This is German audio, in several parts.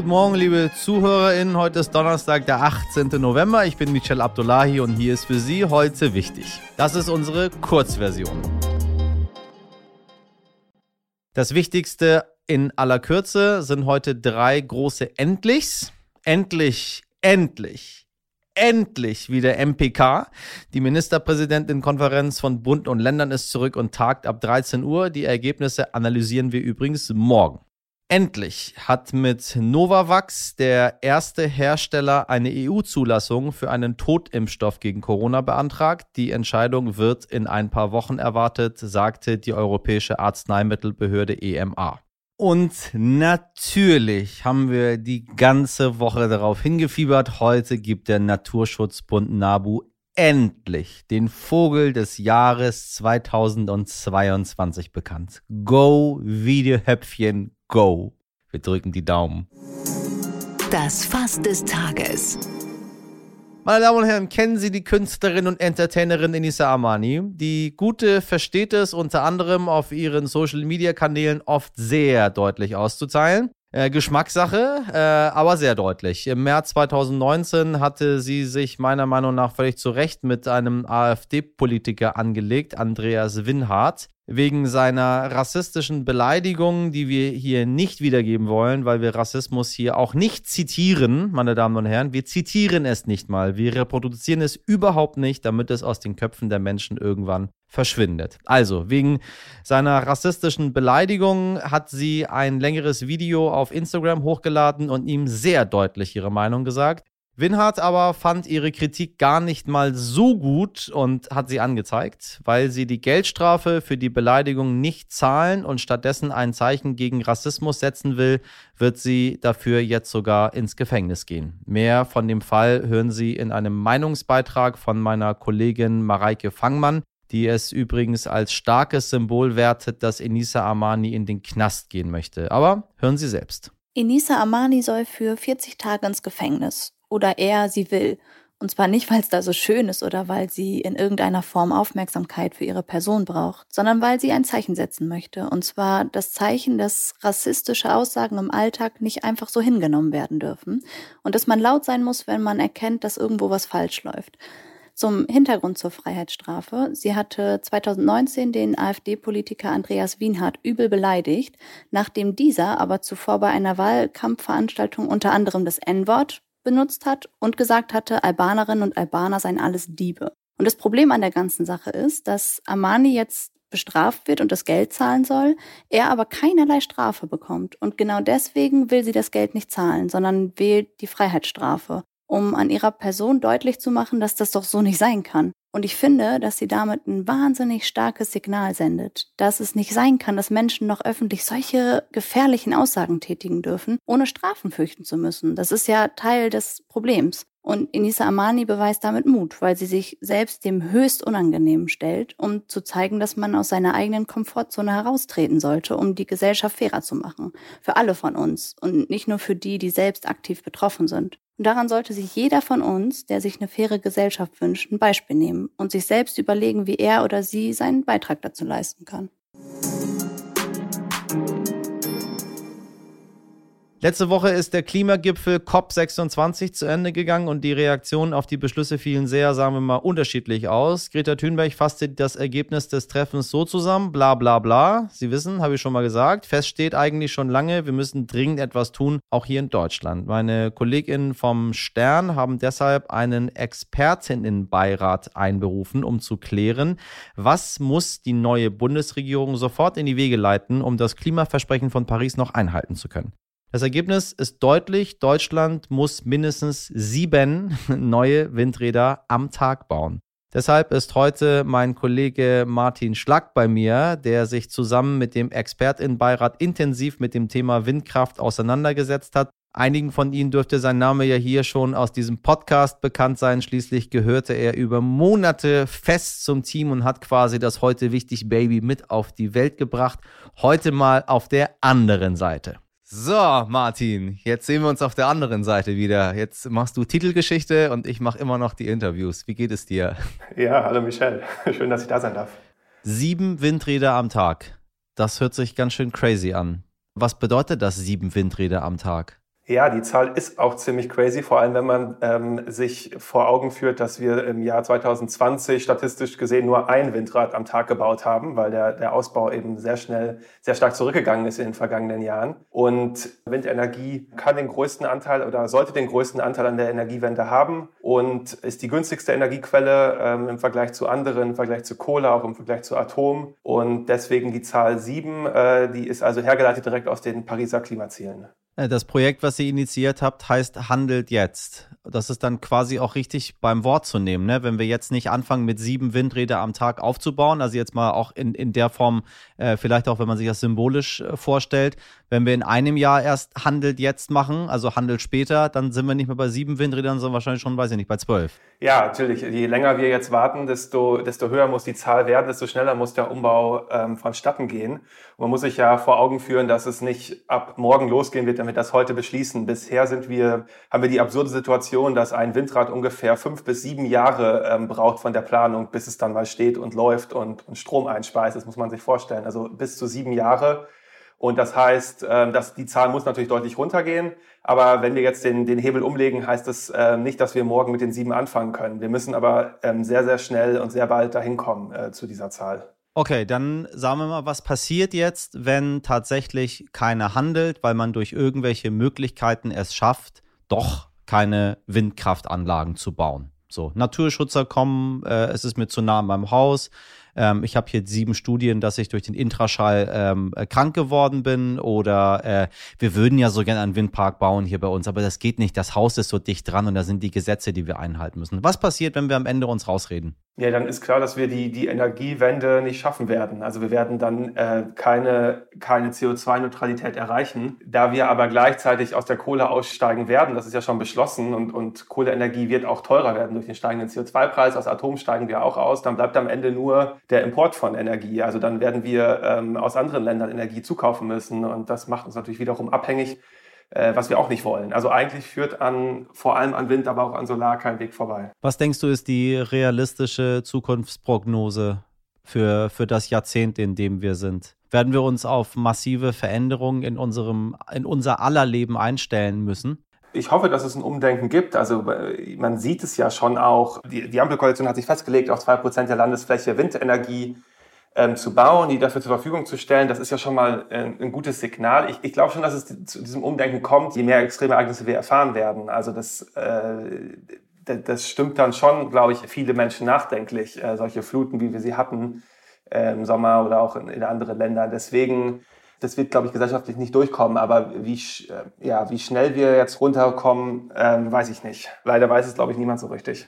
Guten Morgen, liebe ZuhörerInnen. Heute ist Donnerstag, der 18. November. Ich bin Michel Abdullahi und hier ist für Sie heute wichtig. Das ist unsere Kurzversion. Das Wichtigste in aller Kürze sind heute drei große Endlichs. Endlich, endlich, endlich wieder MPK. Die Ministerpräsidentenkonferenz von Bund und Ländern ist zurück und tagt ab 13 Uhr. Die Ergebnisse analysieren wir übrigens morgen. Endlich hat mit Novavax der erste Hersteller eine EU-Zulassung für einen Totimpfstoff gegen Corona beantragt. Die Entscheidung wird in ein paar Wochen erwartet, sagte die Europäische Arzneimittelbehörde EMA. Und natürlich haben wir die ganze Woche darauf hingefiebert. Heute gibt der Naturschutzbund NABU endlich den Vogel des Jahres 2022 bekannt. Go Videohäppchen go. Wir drücken die Daumen. Das Fass des Tages. Meine Damen und Herren, kennen Sie die Künstlerin und Entertainerin Enisa Amani? Die Gute versteht es unter anderem auf ihren Social-Media-Kanälen oft sehr deutlich auszuteilen. Äh, Geschmackssache, äh, aber sehr deutlich. Im März 2019 hatte sie sich meiner Meinung nach völlig zu Recht mit einem AfD-Politiker angelegt, Andreas Winhardt wegen seiner rassistischen Beleidigungen, die wir hier nicht wiedergeben wollen, weil wir Rassismus hier auch nicht zitieren, meine Damen und Herren. Wir zitieren es nicht mal. Wir reproduzieren es überhaupt nicht, damit es aus den Köpfen der Menschen irgendwann verschwindet. Also, wegen seiner rassistischen Beleidigung hat sie ein längeres Video auf Instagram hochgeladen und ihm sehr deutlich ihre Meinung gesagt. Winhardt aber fand ihre Kritik gar nicht mal so gut und hat sie angezeigt, weil sie die Geldstrafe für die Beleidigung nicht zahlen und stattdessen ein Zeichen gegen Rassismus setzen will, wird sie dafür jetzt sogar ins Gefängnis gehen. Mehr von dem Fall hören Sie in einem Meinungsbeitrag von meiner Kollegin Mareike Fangmann, die es übrigens als starkes Symbol wertet, dass Enisa Armani in den Knast gehen möchte. Aber hören Sie selbst. Enisa Armani soll für 40 Tage ins Gefängnis oder er sie will. Und zwar nicht, weil es da so schön ist oder weil sie in irgendeiner Form Aufmerksamkeit für ihre Person braucht, sondern weil sie ein Zeichen setzen möchte. Und zwar das Zeichen, dass rassistische Aussagen im Alltag nicht einfach so hingenommen werden dürfen und dass man laut sein muss, wenn man erkennt, dass irgendwo was falsch läuft. Zum Hintergrund zur Freiheitsstrafe. Sie hatte 2019 den AfD-Politiker Andreas Wienhardt übel beleidigt, nachdem dieser aber zuvor bei einer Wahlkampfveranstaltung unter anderem das N-Wort benutzt hat und gesagt hatte, Albanerinnen und Albaner seien alles Diebe. Und das Problem an der ganzen Sache ist, dass Armani jetzt bestraft wird und das Geld zahlen soll, er aber keinerlei Strafe bekommt. Und genau deswegen will sie das Geld nicht zahlen, sondern wählt die Freiheitsstrafe, um an ihrer Person deutlich zu machen, dass das doch so nicht sein kann. Und ich finde, dass sie damit ein wahnsinnig starkes Signal sendet, dass es nicht sein kann, dass Menschen noch öffentlich solche gefährlichen Aussagen tätigen dürfen, ohne Strafen fürchten zu müssen. Das ist ja Teil des Problems. Und Inisa Amani beweist damit Mut, weil sie sich selbst dem höchst Unangenehmen stellt, um zu zeigen, dass man aus seiner eigenen Komfortzone heraustreten sollte, um die Gesellschaft fairer zu machen. Für alle von uns und nicht nur für die, die selbst aktiv betroffen sind. Und daran sollte sich jeder von uns, der sich eine faire Gesellschaft wünscht, ein Beispiel nehmen und sich selbst überlegen, wie er oder sie seinen Beitrag dazu leisten kann. Letzte Woche ist der Klimagipfel COP26 zu Ende gegangen und die Reaktionen auf die Beschlüsse fielen sehr, sagen wir mal, unterschiedlich aus. Greta Thunberg fasste das Ergebnis des Treffens so zusammen, bla bla bla. Sie wissen, habe ich schon mal gesagt, fest steht eigentlich schon lange, wir müssen dringend etwas tun, auch hier in Deutschland. Meine KollegInnen vom Stern haben deshalb einen Expertinnenbeirat einberufen, um zu klären, was muss die neue Bundesregierung sofort in die Wege leiten, um das Klimaversprechen von Paris noch einhalten zu können. Das Ergebnis ist deutlich, Deutschland muss mindestens sieben neue Windräder am Tag bauen. Deshalb ist heute mein Kollege Martin Schlack bei mir, der sich zusammen mit dem Expertinnenbeirat intensiv mit dem Thema Windkraft auseinandergesetzt hat. Einigen von Ihnen dürfte sein Name ja hier schon aus diesem Podcast bekannt sein. Schließlich gehörte er über Monate fest zum Team und hat quasi das heute wichtig Baby mit auf die Welt gebracht. Heute mal auf der anderen Seite. So, Martin, jetzt sehen wir uns auf der anderen Seite wieder. Jetzt machst du Titelgeschichte und ich mache immer noch die Interviews. Wie geht es dir? Ja, hallo Michelle. Schön, dass ich da sein darf. Sieben Windräder am Tag. Das hört sich ganz schön crazy an. Was bedeutet das sieben Windräder am Tag? Ja, die Zahl ist auch ziemlich crazy, vor allem wenn man ähm, sich vor Augen führt, dass wir im Jahr 2020 statistisch gesehen nur ein Windrad am Tag gebaut haben, weil der, der Ausbau eben sehr schnell, sehr stark zurückgegangen ist in den vergangenen Jahren. Und Windenergie kann den größten Anteil oder sollte den größten Anteil an der Energiewende haben und ist die günstigste Energiequelle ähm, im Vergleich zu anderen, im Vergleich zu Kohle, auch im Vergleich zu Atom. Und deswegen die Zahl sieben, äh, die ist also hergeleitet direkt aus den Pariser Klimazielen. Äh, das Projekt, was ihr initiiert habt, heißt Handelt jetzt. Das ist dann quasi auch richtig beim Wort zu nehmen, ne? wenn wir jetzt nicht anfangen, mit sieben Windräder am Tag aufzubauen, also jetzt mal auch in, in der Form, äh, vielleicht auch, wenn man sich das symbolisch äh, vorstellt, wenn wir in einem Jahr erst Handelt jetzt machen, also Handelt später, dann sind wir nicht mehr bei sieben Windrädern, sondern wahrscheinlich schon, weiß ich nicht, bei zwölf. Ja, natürlich. Je länger wir jetzt warten, desto, desto höher muss die Zahl werden, desto schneller muss der Umbau ähm, vonstatten gehen. Und man muss sich ja vor Augen führen, dass es nicht ab morgen losgehen wird, wenn wir das heute beschließen. Bisher sind wir, haben wir die absurde Situation, dass ein Windrad ungefähr fünf bis sieben Jahre ähm, braucht von der Planung, bis es dann mal steht und läuft und, und Strom einspeist. Das muss man sich vorstellen. Also bis zu sieben Jahre und das heißt, ähm, dass die Zahl muss natürlich deutlich runtergehen. Aber wenn wir jetzt den, den Hebel umlegen, heißt das äh, nicht, dass wir morgen mit den sieben anfangen können. Wir müssen aber ähm, sehr, sehr schnell und sehr bald dahin kommen äh, zu dieser Zahl. Okay, dann sagen wir mal, was passiert jetzt, wenn tatsächlich keiner handelt, weil man durch irgendwelche Möglichkeiten es schafft, doch keine Windkraftanlagen zu bauen. So, Naturschützer kommen, äh, es ist mir zu nah an meinem Haus, ähm, ich habe hier sieben Studien, dass ich durch den Intraschall ähm, äh, krank geworden bin oder äh, wir würden ja so gerne einen Windpark bauen hier bei uns, aber das geht nicht. Das Haus ist so dicht dran und da sind die Gesetze, die wir einhalten müssen. Was passiert, wenn wir am Ende uns rausreden? Ja, dann ist klar, dass wir die, die Energiewende nicht schaffen werden. Also wir werden dann äh, keine, keine CO2-Neutralität erreichen. Da wir aber gleichzeitig aus der Kohle aussteigen werden, das ist ja schon beschlossen und, und Kohleenergie wird auch teurer werden durch den steigenden CO2-Preis. Aus Atom steigen wir auch aus. Dann bleibt am Ende nur der Import von Energie. Also dann werden wir ähm, aus anderen Ländern Energie zukaufen müssen und das macht uns natürlich wiederum abhängig, äh, was wir auch nicht wollen. Also eigentlich führt an vor allem an Wind, aber auch an Solar kein Weg vorbei. Was denkst du ist die realistische Zukunftsprognose für, für das Jahrzehnt, in dem wir sind? Werden wir uns auf massive Veränderungen in unserem in unser aller Leben einstellen müssen? Ich hoffe, dass es ein Umdenken gibt. Also man sieht es ja schon auch. Die, die Ampelkoalition hat sich festgelegt, auf zwei Prozent der Landesfläche Windenergie ähm, zu bauen, die dafür zur Verfügung zu stellen. Das ist ja schon mal ein, ein gutes Signal. Ich, ich glaube schon, dass es zu diesem Umdenken kommt, je mehr extreme Ereignisse wir erfahren werden. Also das, äh, das stimmt dann schon, glaube ich, viele Menschen nachdenklich, äh, solche Fluten, wie wir sie hatten äh, im Sommer oder auch in, in anderen Ländern. Deswegen das wird, glaube ich, gesellschaftlich nicht durchkommen. Aber wie, äh, ja, wie schnell wir jetzt runterkommen, ähm, weiß ich nicht. Leider weiß es, glaube ich, niemand so richtig.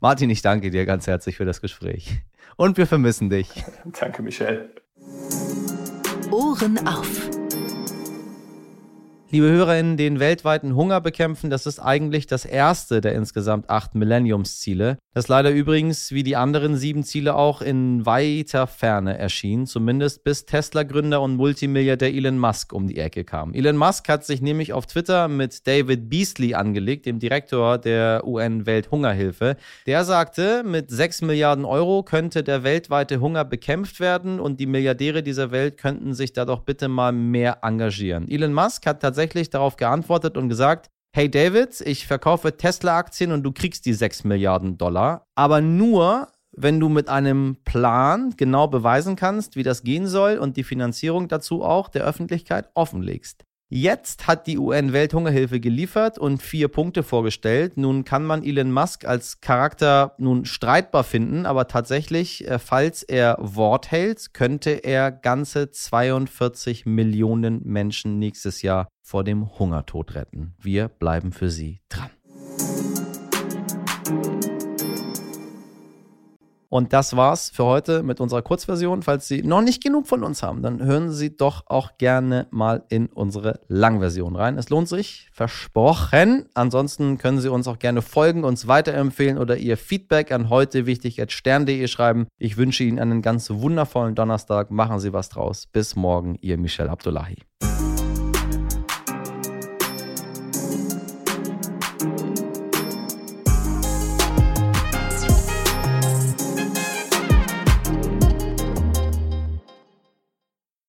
Martin, ich danke dir ganz herzlich für das Gespräch. Und wir vermissen dich. danke, Michelle. Ohren auf liebe HörerInnen, den weltweiten Hunger bekämpfen, das ist eigentlich das erste der insgesamt acht Millenniumsziele, das leider übrigens wie die anderen sieben Ziele auch in weiter Ferne erschien, zumindest bis Tesla-Gründer und Multimilliardär Elon Musk um die Ecke kam. Elon Musk hat sich nämlich auf Twitter mit David Beasley angelegt, dem Direktor der UN-Welthungerhilfe. Der sagte, mit sechs Milliarden Euro könnte der weltweite Hunger bekämpft werden und die Milliardäre dieser Welt könnten sich da doch bitte mal mehr engagieren. Elon Musk hat tatsächlich tatsächlich darauf geantwortet und gesagt, hey David, ich verkaufe Tesla-Aktien und du kriegst die 6 Milliarden Dollar, aber nur, wenn du mit einem Plan genau beweisen kannst, wie das gehen soll und die Finanzierung dazu auch der Öffentlichkeit offenlegst. Jetzt hat die UN-Welthungerhilfe geliefert und vier Punkte vorgestellt. Nun kann man Elon Musk als Charakter nun streitbar finden, aber tatsächlich, äh, falls er Wort hält, könnte er ganze 42 Millionen Menschen nächstes Jahr vor dem Hungertod retten. Wir bleiben für Sie dran. Und das war's für heute mit unserer Kurzversion. Falls Sie noch nicht genug von uns haben, dann hören Sie doch auch gerne mal in unsere Langversion rein. Es lohnt sich, versprochen. Ansonsten können Sie uns auch gerne folgen, uns weiterempfehlen oder Ihr Feedback an heute wichtig stern.de schreiben. Ich wünsche Ihnen einen ganz wundervollen Donnerstag. Machen Sie was draus. Bis morgen, Ihr Michel Abdullahi.